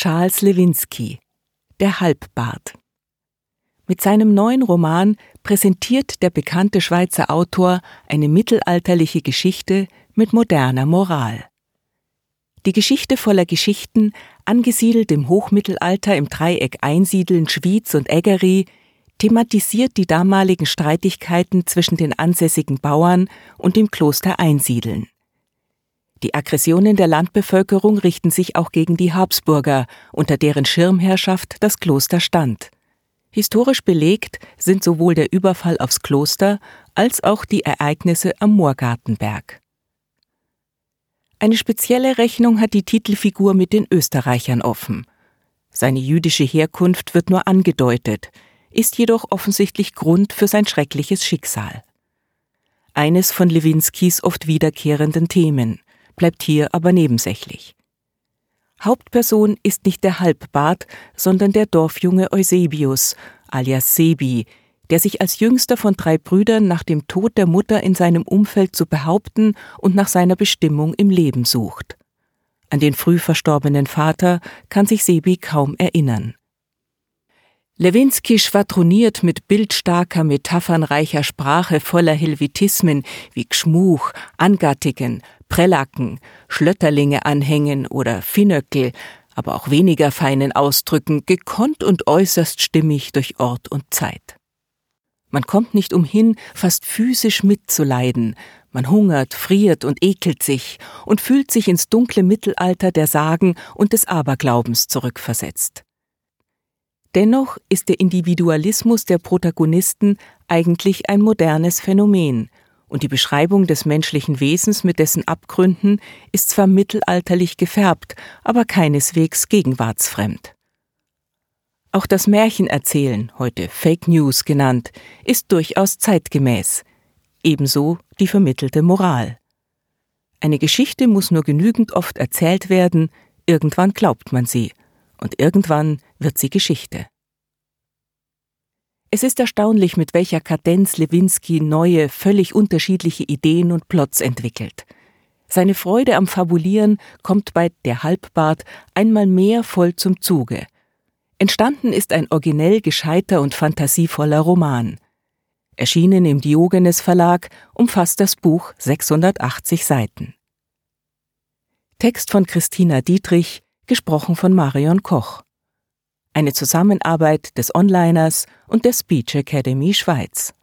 Charles Lewinsky Der Halbbart Mit seinem neuen Roman präsentiert der bekannte Schweizer Autor eine mittelalterliche Geschichte mit moderner Moral. Die Geschichte voller Geschichten, angesiedelt im Hochmittelalter im Dreieck Einsiedeln, Schwyz und Äggerie, thematisiert die damaligen Streitigkeiten zwischen den ansässigen Bauern und dem Kloster Einsiedeln. Die Aggressionen der Landbevölkerung richten sich auch gegen die Habsburger, unter deren Schirmherrschaft das Kloster stand. Historisch belegt sind sowohl der Überfall aufs Kloster als auch die Ereignisse am Moorgartenberg. Eine spezielle Rechnung hat die Titelfigur mit den Österreichern offen. Seine jüdische Herkunft wird nur angedeutet, ist jedoch offensichtlich Grund für sein schreckliches Schicksal. Eines von Lewinskis oft wiederkehrenden Themen bleibt hier aber nebensächlich. Hauptperson ist nicht der Halbbart, sondern der Dorfjunge Eusebius, alias Sebi, der sich als jüngster von drei Brüdern nach dem Tod der Mutter in seinem Umfeld zu behaupten und nach seiner Bestimmung im Leben sucht. An den früh verstorbenen Vater kann sich Sebi kaum erinnern. Lewinsky schwadroniert mit bildstarker, metaphernreicher Sprache voller Helvetismen wie Gschmuch, Angattigen, Prellacken, Schlötterlinge anhängen oder Finnöckel, aber auch weniger feinen Ausdrücken, gekonnt und äußerst stimmig durch Ort und Zeit. Man kommt nicht umhin, fast physisch mitzuleiden, man hungert, friert und ekelt sich und fühlt sich ins dunkle Mittelalter der Sagen und des Aberglaubens zurückversetzt. Dennoch ist der Individualismus der Protagonisten eigentlich ein modernes Phänomen, und die Beschreibung des menschlichen Wesens mit dessen Abgründen ist zwar mittelalterlich gefärbt, aber keineswegs gegenwartsfremd. Auch das Märchenerzählen, heute Fake News genannt, ist durchaus zeitgemäß, ebenso die vermittelte Moral. Eine Geschichte muss nur genügend oft erzählt werden, irgendwann glaubt man sie, und irgendwann wird sie Geschichte. Es ist erstaunlich, mit welcher Kadenz Lewinsky neue, völlig unterschiedliche Ideen und Plots entwickelt. Seine Freude am Fabulieren kommt bei Der Halbbart einmal mehr voll zum Zuge. Entstanden ist ein originell gescheiter und fantasievoller Roman. Erschienen im Diogenes Verlag umfasst das Buch 680 Seiten. Text von Christina Dietrich, gesprochen von Marion Koch. Eine Zusammenarbeit des Onliners und der Speech Academy Schweiz.